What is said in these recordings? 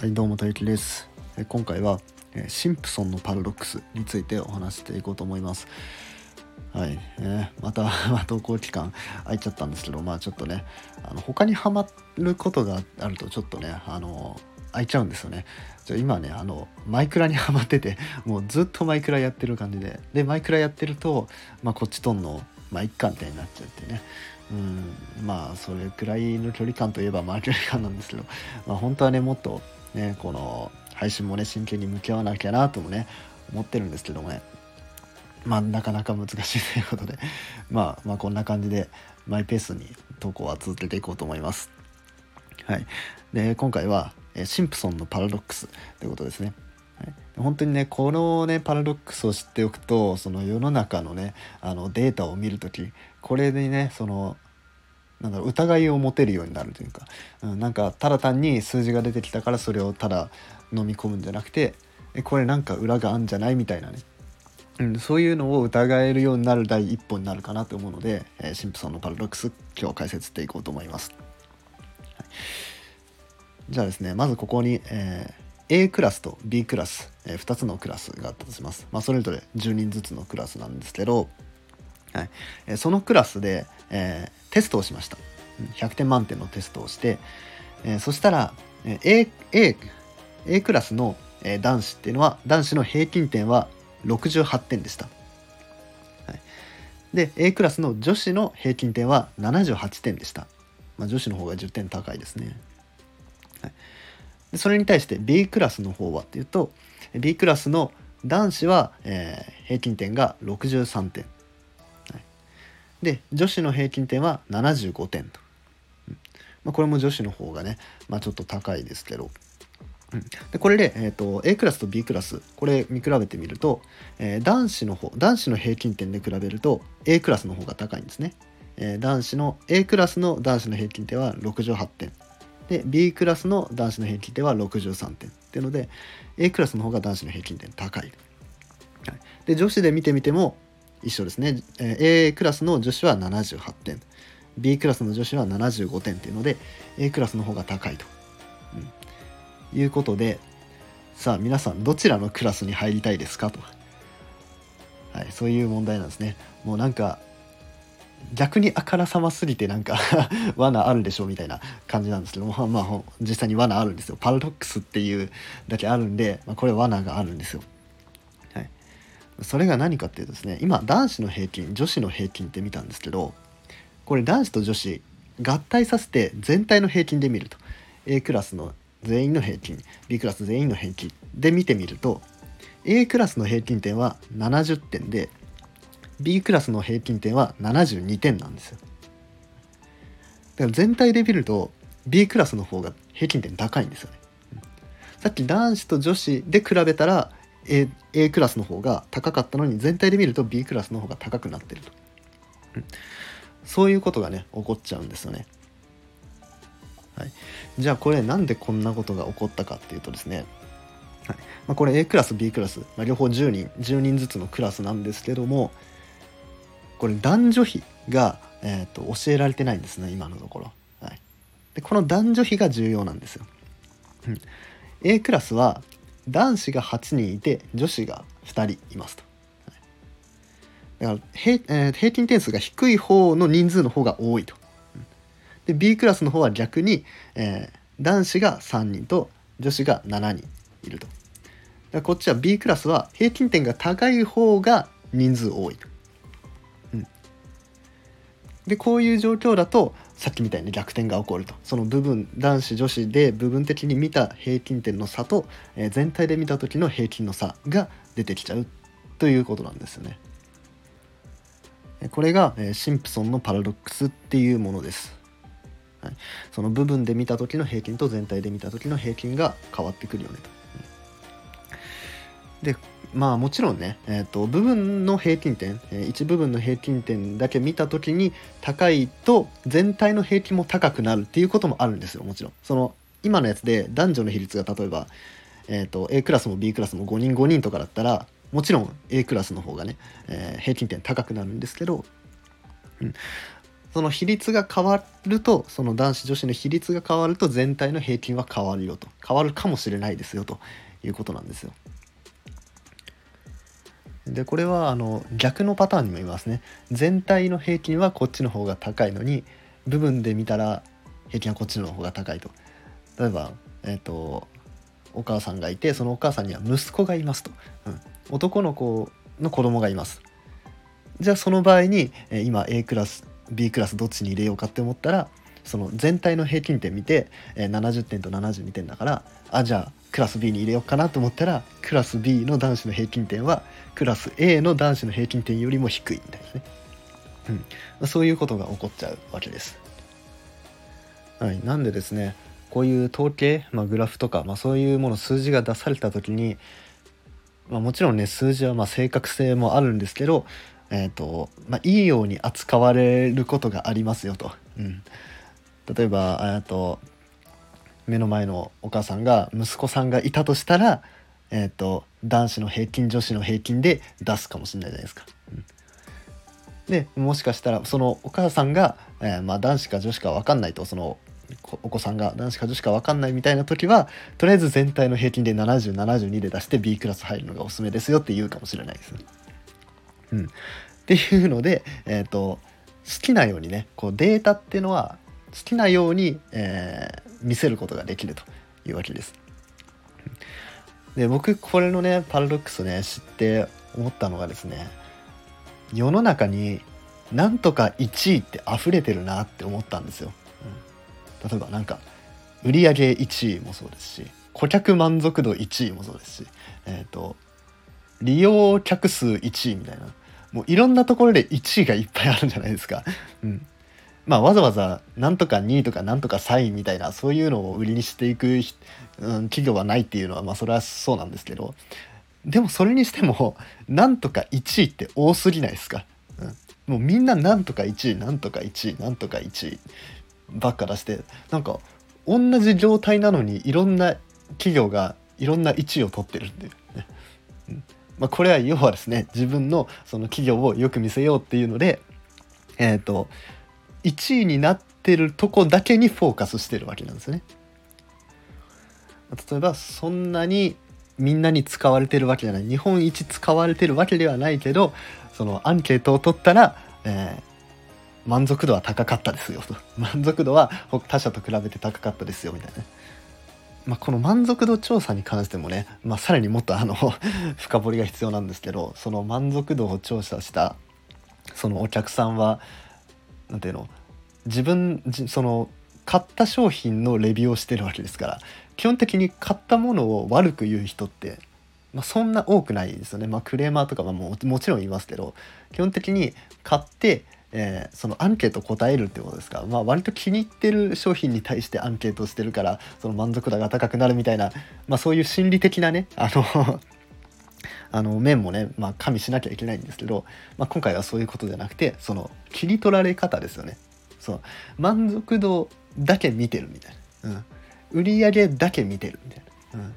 はいどうも大輝です。今回はシンプソンのパラドックスについてお話していこうと思います。はい、えー また投稿期間空いちゃったんですけどまあちょっとねあの他にハマることがあるとちょっとねあの空いちゃうんですよね。じゃ今ねあのマイクラにハマってて もうずっとマイクラやってる感じで。でマイクラやってると、まあ、こっちとんのまあ一貫みたいになっちゃってね。うんまあそれくらいの距離感といえばまあ距離感なんですけど、まあ、本当はねもっとねこの配信もね真剣に向き合わなきゃなともね思ってるんですけどもね。まあなかなか難しいということで。まあまあこんな感じでマイペースに投稿は続けていこうと思います。はい。で今回はえシンプソンのパラドックスということですね。はい。本当にねこのねパラドックスを知っておくとその世の中のねあのデータを見るときこれでねそのなんだろう疑いを持てるようになるというか、うん、なんかただ単に数字が出てきたからそれをただ飲み込むんじゃなくてえこれなんか裏があるんじゃないみたいなね、うん、そういうのを疑えるようになる第一歩になるかなと思うので、えーシンプソンのパラドックス今日解説していこうと思います。はいじゃあですねまずここに、えー A クラスと B クラス、え2つのクラスがあったとします。まあ、それぞれ10人ずつのクラスなんですけど、はいえーそのクラスで、えーテストをしました。100点満点のテストをして、えーそしたら、A, A, A クラスの、男子っていうのは男子の平均点は68点でした。はい、で A クラスの女子の平均点は78点でした。まあ、女子の方が10点高いですね。はい、でそれに対して B クラスの方はっていうと B クラスの男子は、えー平均点が63点、で女子の平均点は75点と、まあ、これも女子の方がね、まあ、ちょっと高いですけど、うん、でこれで、えー、と A クラスと B クラスこれ見比べてみると、えー男子の方男子の平均点で比べると A クラスの方が高いんですね、えー男子の A クラスの男子の平均点は68点。で B クラスの男子の平均点は63点。っていうので A クラスの方が男子の平均点高い、はい、で女子で見てみても一緒ですね、えー A クラスの女子は78点。B クラスの女子は75点っていうので A クラスの方が高いと、うん。いうことでさあ皆さんどちらのクラスに入りたいですかと、はい、そういう問題なんですね。もうなんか逆にあからさますぎてなんか 罠あるでしょみたいな感じなんですけども、まあ、実際に罠あるんですよ。パラドックスっていうだけあるんで、まあ、これ罠があるんですよ。それが何かっていうとですね今男子の平均女子の平均って見たんですけどこれ男子と女子合体させて全体の平均で見ると。A クラスの全員の平均 B クラス全員の平均で見てみると A クラスの平均点は70点で B クラスの平均点は72点なんですよ。だから全体で見ると B クラスの方が平均点高いんですよね。さっき男子と女子で比べたら A, A クラスの方が高かったのに全体で見ると B クラスの方が高くなってると、うん。そういうことがね起こっちゃうんですよね。はい、じゃあこれなんでこんなことが起こったかっていうとですね、はい。まあ、これ A クラス B クラス、まあ、両方10人。10人ずつのクラスなんですけどもこれ男女比が、えー、と教えられてないんですね今のところ、はい、でこの男女比が重要なんですよ、うん、A クラスは男子が8人いて女子が2人いますと。だから平,、えー平均点数が低い方の人数の方が多いと。で B クラスの方は逆に、えー男子が3人と女子が7人いると。だこっちは B クラスは平均点が高い方が人数多いと、うん、でこういう状況だとさっきみたいに逆転が起こると。その部分男子女子で部分的に見た平均点の差と、えー全体で見た時の平均の差が出てきちゃうということなんですよね。これが、えーシンプソンのパラドックスっていうものです。はい、その部分で見た時の平均と全体で見た時の平均が変わってくるよねと。でまあもちろんね、えー、と部分の平均点、えー一部分の平均点だけ見た時に高いと全体の平均も高くなるっていうこともあるんですよもちろん。その今のやつで男女の比率が例えば、えー、と A クラスも B クラスも5人5人とかだったらもちろん A クラスの方がね、えー平均点高くなるんですけど、うんその比率が変わるとその男子女子の比率が変わると全体の平均は変わるよと変わるかもしれないですよということなんですよ。でこれはあの逆のパターンにもいますね。全体の平均はこっちの方が高いのに部分で見たら平均はこっちの方が高いと。例えばえっ、ー、とお母さんがいてそのお母さんには息子がいますと、うん、男の子の子供がいます。じゃあその場合に、え今 A クラス B クラスどっちに入れようかって思ったらその全体の平均点見て、え70点と72点だからあじゃあクラス B に入れようかなと思ったらクラス B の男子の平均点はクラス A の男子の平均点よりも低いみたいなね、うん、そういうことが起こっちゃうわけです。はい、なんでですねこういう統計、まあ、グラフとか、まあ、そういうもの数字が出された時に、まあ、もちろんね数字はま正確性もあるんですけど、えーとまあ、いいように扱われることがありますよと。うん、例えばと目の前のお母さんが息子さんがいたとしたら、えーと、男子の平均女子の平均で出すかもしれないじゃないですか。うん、でもしかしたらそのお母さんが、えー、まあ、男子か女子か分かんないとそのお子さんが男子か女子か分かんないみたいな時はとりあえず全体の平均で7072で出して B クラス入るのがおすすめですよって言うかもしれないです。うん、っていうので、えーと、好きなようにねこうデータっていうのは好きなように、えー、見せることができるというわけです。で僕これのねパラドックスね知って思ったのがですね世の中になんとか1位って溢れてるなって思ったんですよ。うん、例えばなんか売上1位もそうですし顧客満足度1位もそうですし、えーと、利用客数1位みたいなもういろんなところで1位がいっぱいあるんじゃないですか。うんまあ、わざわざなんとか2位とかなんとか3位みたいなそういうのを売りにしていく、うん、企業はないっていうのはまあそれはそうなんですけどでもそれにしてもなんとか1位って多すぎないですか、うん、もうみんななんとか1位なんとか1位なんとか1位ばっか出してなんか同じ状態なのにいろんな企業がいろんな1位を取ってるんで、ね。うん。まあ、これは要はですね自分のその企業をよく見せようっていうのでえっ、ー、と1位になってるとこだけにフォーカスしてるわけなんですね。例えばそんなにみんなに使われてるわけじゃない。日本一使われてるわけではないけどそのアンケートを取ったら、えー、満足度は高かったですよと。満足度は他社と比べて高かったですよみたいな、まあ、この満足度調査に関してもね、まあ、さらにもっとあの 深掘りが必要なんですけどその満足度を調査したそのお客さんは何ていうの？自分その買った商品のレビューをしてるわけですから基本的に買ったものを悪く言う人って、まあ、そんな多くないですよね、まあ、クレーマーとかはももちろんいますけど基本的に買って、えー、そのアンケート答えるってことですか、まあ、割と気に入ってる商品に対してアンケートしてるからその満足度が高くなるみたいな、まあ、そういう心理的なねあのあの面もね、まあ、加味しなきゃいけないんですけど、まあ、今回はそういうことじゃなくてその切り取られ方ですよね。そう満足度だけ見てるみたいな、うん、売り上げだけ見てるみたいな、うん、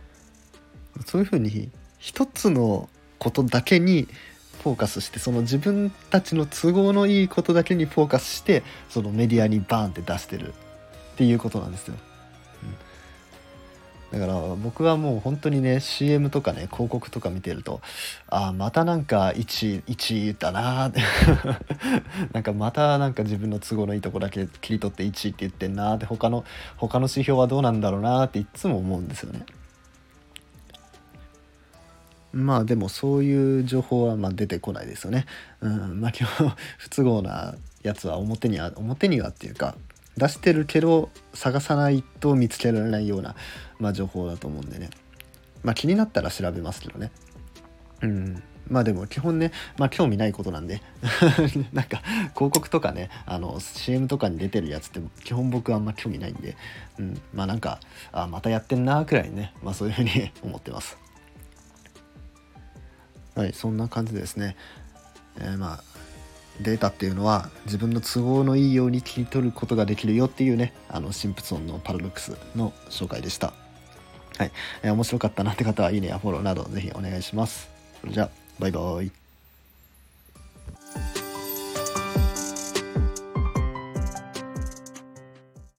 そういうふうに一つのことだけにフォーカスしてその自分たちの都合のいいことだけにフォーカスしてそのメディアにバーンって出してるっていうことなんですよ。だから僕はもう本当にね CM とかね広告とか見てるとああまたなんか1位1位だなって なんかまたなんか自分の都合のいいとこだけ切り取って1位って言ってんなって他の他の指標はどうなんだろうなっていつも思うんですよね。まあでもそういう情報はまあ出てこないですよね。うん、まあ基本不都合なやつは表には表にはっていうか出してるけど探さないと見つけられないような、まあ、情報だと思うんでねまあ気になったら調べますけどねうんまあでも基本ね、まあ興味ないことなんで なんか広告とかね、あの CM とかに出てるやつって基本僕あんま興味ないんで、うん、まあなんか、あ、またやってんなくらいね、まあそういうふうに 思ってます。はい、そんな感じですね。えー、まあデータっていうのは自分の都合のいいように切り取ることができるよっていうねあのシンプソンのパラドックスの紹介でした。はい、えー、面白かったなって方はいいねやフォローなどぜひお願いします。それじゃあバイバイ。